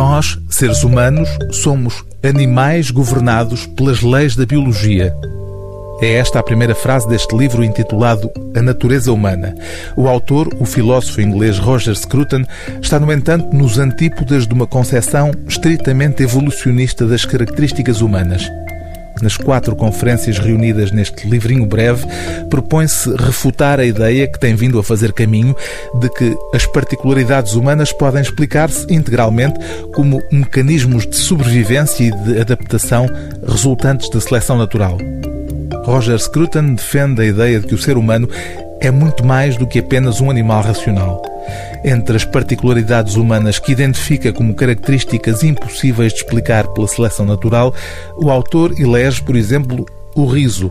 Nós, seres humanos, somos animais governados pelas leis da biologia. É esta a primeira frase deste livro intitulado A Natureza Humana. O autor, o filósofo inglês Roger Scruton, está, no entanto, nos antípodas de uma concepção estritamente evolucionista das características humanas. Nas quatro conferências reunidas neste livrinho breve, propõe-se refutar a ideia que tem vindo a fazer caminho de que as particularidades humanas podem explicar-se integralmente como mecanismos de sobrevivência e de adaptação resultantes da seleção natural. Roger Scruton defende a ideia de que o ser humano é muito mais do que apenas um animal racional. Entre as particularidades humanas que identifica como características impossíveis de explicar pela seleção natural, o autor elege, por exemplo, o riso.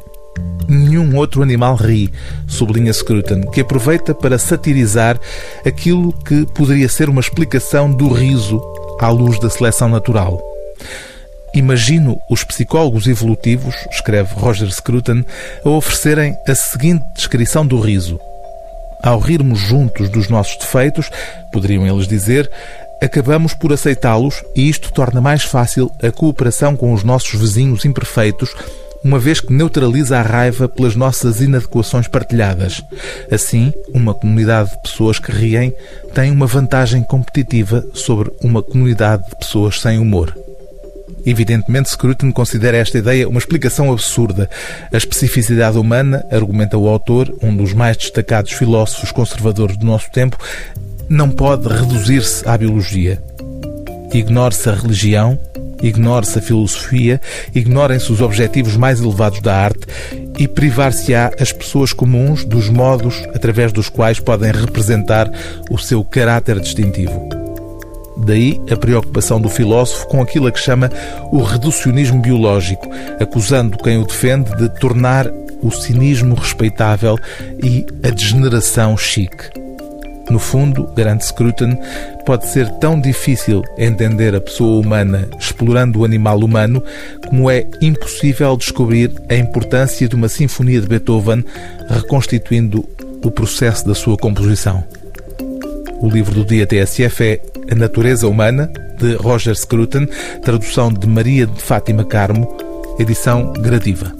Nenhum outro animal ri, sublinha Scruton, que aproveita para satirizar aquilo que poderia ser uma explicação do riso à luz da seleção natural. Imagino os psicólogos evolutivos, escreve Roger Scruton, a oferecerem a seguinte descrição do riso. Ao rirmos juntos dos nossos defeitos, poderiam eles dizer, acabamos por aceitá-los e isto torna mais fácil a cooperação com os nossos vizinhos imperfeitos, uma vez que neutraliza a raiva pelas nossas inadequações partilhadas. Assim, uma comunidade de pessoas que riem tem uma vantagem competitiva sobre uma comunidade de pessoas sem humor. Evidentemente, Scruton considera esta ideia uma explicação absurda. A especificidade humana, argumenta o autor, um dos mais destacados filósofos conservadores do nosso tempo, não pode reduzir-se à biologia. Ignore-se a religião, ignore-se a filosofia, ignorem-se os objetivos mais elevados da arte e privar-se-á as pessoas comuns dos modos através dos quais podem representar o seu caráter distintivo. Daí a preocupação do filósofo com aquilo a que chama o reducionismo biológico, acusando quem o defende de tornar o cinismo respeitável e a degeneração chique. No fundo, garante Scruton, pode ser tão difícil entender a pessoa humana explorando o animal humano como é impossível descobrir a importância de uma sinfonia de Beethoven reconstituindo o processo da sua composição. O livro do dia TSF é A Natureza Humana, de Roger Scruton, tradução de Maria de Fátima Carmo, edição Gradiva.